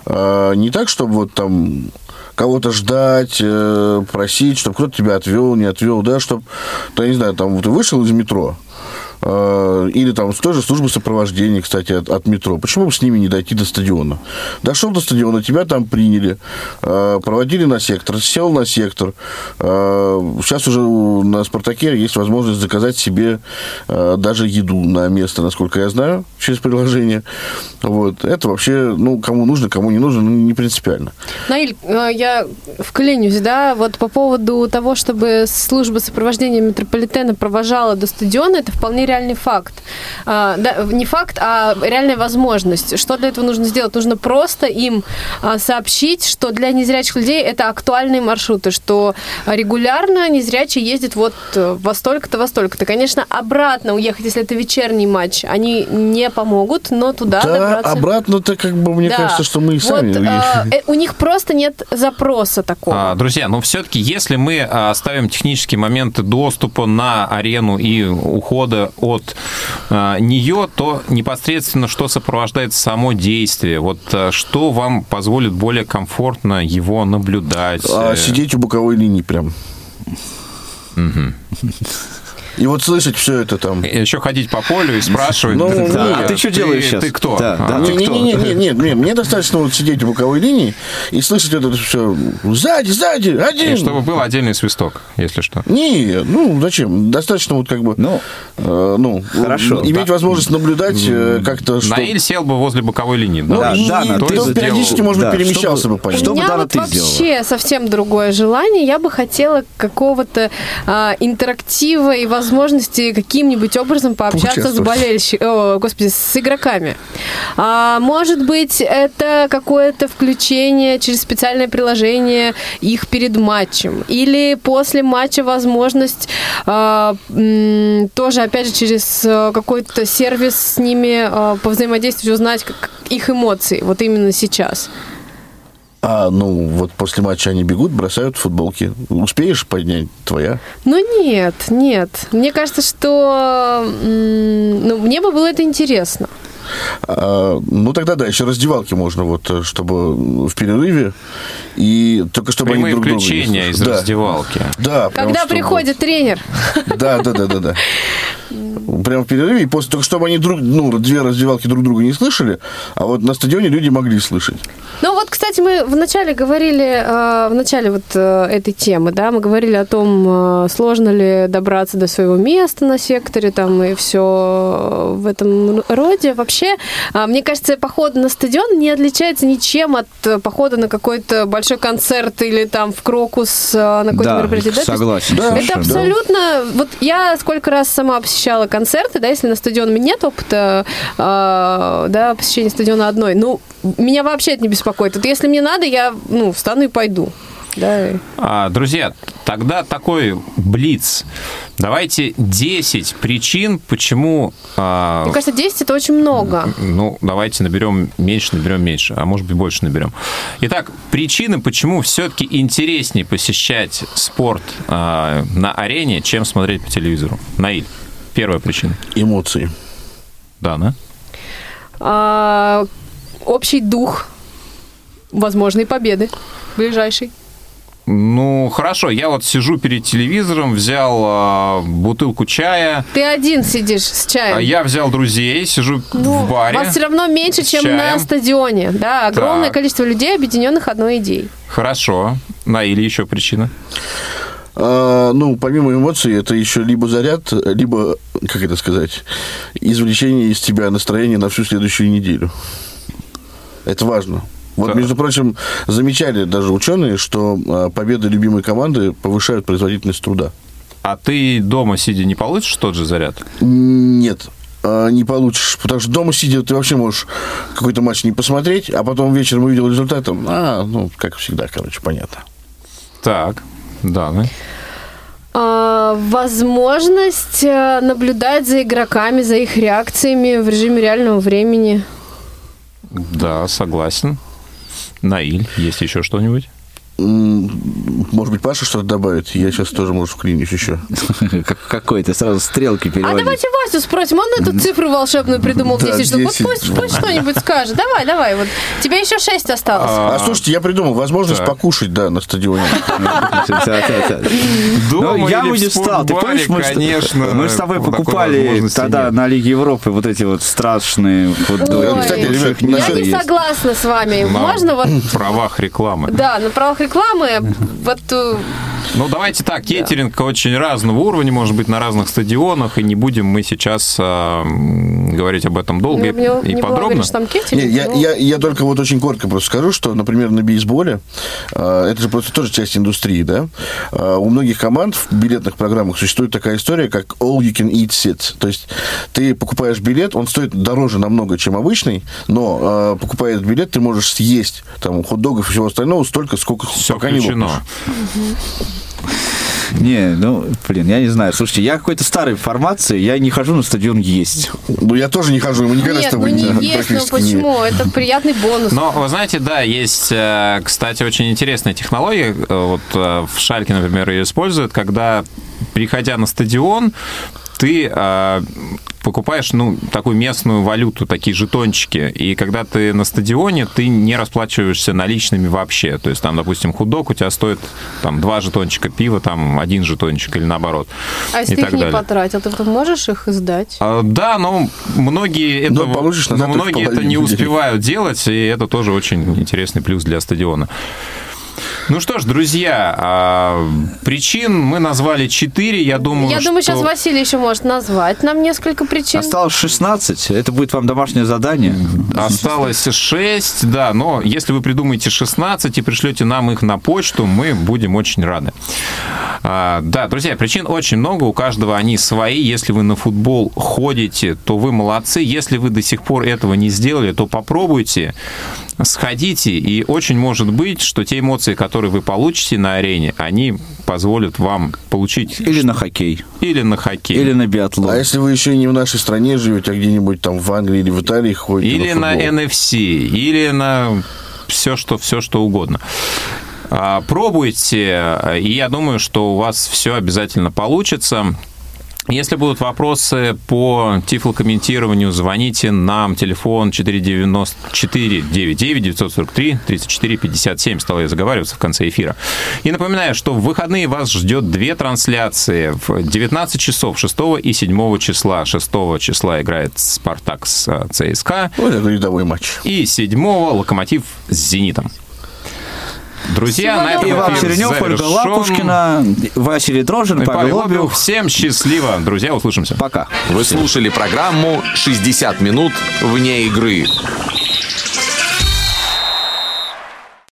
Э, Не так, чтобы вот там кого-то ждать, э, просить, чтобы кто-то тебя отвел, не отвел, да, чтобы, я не знаю, там, ты вышел из метро, или там с той же службы сопровождения, кстати, от, от метро. Почему бы с ними не дойти до стадиона? Дошел до стадиона, тебя там приняли, э, проводили на сектор, сел на сектор. Э, Сейчас уже на «Спартаке» есть возможность заказать себе э, даже еду на место, насколько я знаю, через приложение. Вот. Это вообще, ну, кому нужно, кому не нужно, ну, не принципиально. Наиль, э, я вклинюсь, да, вот по поводу того, чтобы служба сопровождения метрополитена провожала до стадиона, это вполне реальный факт. А, да, не факт, а реальная возможность. Что для этого нужно сделать? Нужно просто им а, сообщить, что для незрячих людей это актуальные маршруты, что регулярно незрячие ездят вот э, во столько-то, во столько-то. Конечно, обратно уехать, если это вечерний матч, они не помогут, но туда Да, добраться... обратно-то, как бы, мне Да. кажется, что мы и Вот, сами... э, у них просто нет запроса такого. А, Друзья, но все-таки, если мы а, ставим технические моменты доступа на арену и ухода от а, нее, то непосредственно что сопровождает само действие? Вот а, что вам позволит более комфортно его наблюдать? А Э, сидеть у боковой линии прям. И вот слышать все это там. Еще ходить по полю и спрашивать, Ну, «Да, да, а ты что делаешь сейчас?» Ты кто? Да, да, А, ты Не, кто? не, не, не, не, не, мне достаточно вот сидеть у боковой линии и слышать это все сзади, сзади, один. И чтобы был отдельный свисток, если что. Не, ну зачем? Достаточно вот как бы, Ну, э, ну, хорошо. иметь Да. возможность наблюдать э, как-то, что... Наиль сел бы возле боковой линии. Ну, да? и- Дана, и ты сделал. периодически, может быть, Да, перемещался чтобы- бы по ним. что бы, Дана, вот ты вообще совсем другое желание. Я бы хотела какого-то а, интерактива и возможности каким-нибудь образом пообщаться с болельщиками, господи, с игроками. А, может быть, это какое-то включение через специальное приложение их перед матчем. Или после матча возможность а, м, тоже, опять же, через а, какой-то сервис с ними а, повзаимодействовать, узнать как- их эмоции вот именно сейчас. А, ну, вот после матча они бегут, бросают футболки. Успеешь поднять? Твоя. Ну нет, нет. Мне кажется, что ну, мне бы было это интересно. А, ну, тогда да, еще раздевалки можно, вот, э, чтобы в перерыве, и только чтобы Прямые они друг друга включения из слышали. Да. раздевалки. Да, Когда приходит тренер. Да, да, да, да, да. Прямо в перерыве, и после только чтобы они друг, ну, две раздевалки друг друга не слышали, а вот на стадионе люди могли слышать. Ну вот, кстати, мы вначале говорили, э, в начале вот э, этой темы, да, мы говорили о том, э, сложно ли добраться до своего места на секторе, там, и все в этом роде. Вообще, мне кажется, поход на стадион не отличается ничем от похода на какой-то большой концерт или там в Крокус на какое-то Да, мероприятие. да, согласен. Да, Это абсолютно... Вот я сколько раз сама посещала концерты, да, если на стадион у меня нет опыта, э, да, посещения стадиона одной, ну, меня вообще это не беспокоит. Вот если мне надо, я, ну, встану и пойду. Да. А, друзья, тогда такой блиц. Давайте 10 причин, почему... а, Мне кажется, 10 это очень много. Ну, давайте наберем меньше, наберем меньше, а может быть больше наберем. Итак, причины, почему все-таки интереснее посещать спорт а, на арене, чем смотреть по телевизору. Наиль, первая причина. Эмоции. Да, да? А, общий дух возможной победы ближайшей. Ну, хорошо, я вот сижу перед телевизором, взял а, бутылку чая, Ты один сидишь с чаем. а я взял друзей, сижу Ну, в баре. Вас все равно меньше, чем чаем. на стадионе. Да, огромное Так. количество людей, объединенных одной идеей. Хорошо. Наиль, еще причина. А, ну, помимо эмоций, это еще либо заряд, либо, как это сказать, извлечение из тебя настроения на всю следующую неделю. Это важно. Вот, Да. между прочим, замечали даже ученые, что а, победы любимой команды повышают производительность труда. А ты дома сидя не получишь тот же заряд? Нет, а, не получишь. Потому что дома сидя ты вообще можешь какой-то матч не посмотреть, а потом вечером увидел результат, а, ну, как всегда, короче, понятно. Так, да, да. А, возможность э, наблюдать за игроками, за их реакциями в режиме реального времени. Да, согласен. Наиль, есть еще что-нибудь? Может быть, Паша что-то добавит? Я сейчас тоже, может, вклинюсь еще. Как- Какой ты сразу стрелки А переводишь. давайте Васю спросим, он эту цифру волшебную придумал Да, 10 штук. Вот 10, пусть, что-нибудь скажет. Давай, давай, вот. Тебе еще 6 осталось. А, слушайте, я придумал возможность покушать, да, на стадионе. Ну, я бы не стал. Ты помнишь, мы, с- тобой покупали тогда на Лиге Европы вот эти вот страшные Я не согласна с вами. На Можно вот... правах рекламы. Да, на правах рекламы вот э, Ну, давайте так, кейтеринг очень разного уровня, может быть, на разных стадионах, и не будем мы сейчас а, говорить об этом долго и, мне и не было подробно. говорить, там кетеринг, Не, я, но- я, я только вот очень коротко просто скажу, что, например, на бейсболе, э, это же просто тоже часть индустрии, да, э, у многих команд в билетных программах существует такая история, как all you can eat sit. То есть ты покупаешь билет, он стоит дороже намного, чем обычный, но э, покупая этот билет, ты можешь съесть там хот-догов и всего остального столько, сколько Все пока не включено. лопнешь. Не, ну, блин, я не знаю. Слушайте, я какой-то старой формации, я не хожу на стадион есть. Ну, я тоже не хожу, мы никогда с Нет, ну тобой не не- есть, ну почему? Это приятный бонус. Но, вы знаете, да, есть, э, кстати, очень интересная технология. э, Вот э, в Шальке, например, ее используют, когда, приходя на стадион, ты э, покупаешь, ну, такую местную валюту, такие жетончики, и когда ты на стадионе, ты не расплачиваешься наличными вообще. То есть там, допустим, худок у тебя стоит там два жетончика пива, там один жетончик или наоборот. а если ты их не далее. потратил, ты потом можешь их издать? А, Да, но многие это, Но но многие это не успевают делать, и это тоже очень интересный плюс для стадиона. Ну что ж, друзья, а, причин мы назвали четыре. Я думаю, Я думаю, что- сейчас Василий еще может назвать нам несколько причин. Осталось 16, это будет вам домашнее задание. Осталось 6, да, но если вы придумаете 16 и пришлете нам их на почту, мы будем очень рады. А, да, друзья, причин очень много, у каждого они свои. Если вы на футбол ходите, то вы молодцы. Если вы до сих пор этого не сделали, то попробуйте, сходите, и очень может быть, что те эмоции, которые вы получите на арене, они позволят вам получить Или на хоккей, или на хоккей. или на биатлон. А если вы еще и не в нашей стране живете, а где-нибудь там в Англии или в Италии ходите Или на на футбол? NFC, или на все, что, все, что угодно. А, Пробуйте, и я думаю, что у вас все обязательно получится. Если будут вопросы по тифлокомментированию, звоните нам. Телефон 494 99 943 34 57. Стал я заговариваться в конце эфира. И напоминаю, что в выходные вас ждет две трансляции. В 19 часов 6 и 7 числа. 6 числа играет «Спартак» с э, ЦСКА. Ой, такой рядовой матч. И 7 «Локомотив» с «Зенитом». Друзья, Всего на этом. Иван Черенев, Ольга. Лапушкина, Василий Дрожин, И Павел. Лобев. Всем счастливо. Друзья, услышимся. Пока. Вы слушали программу «60 минут вне игры».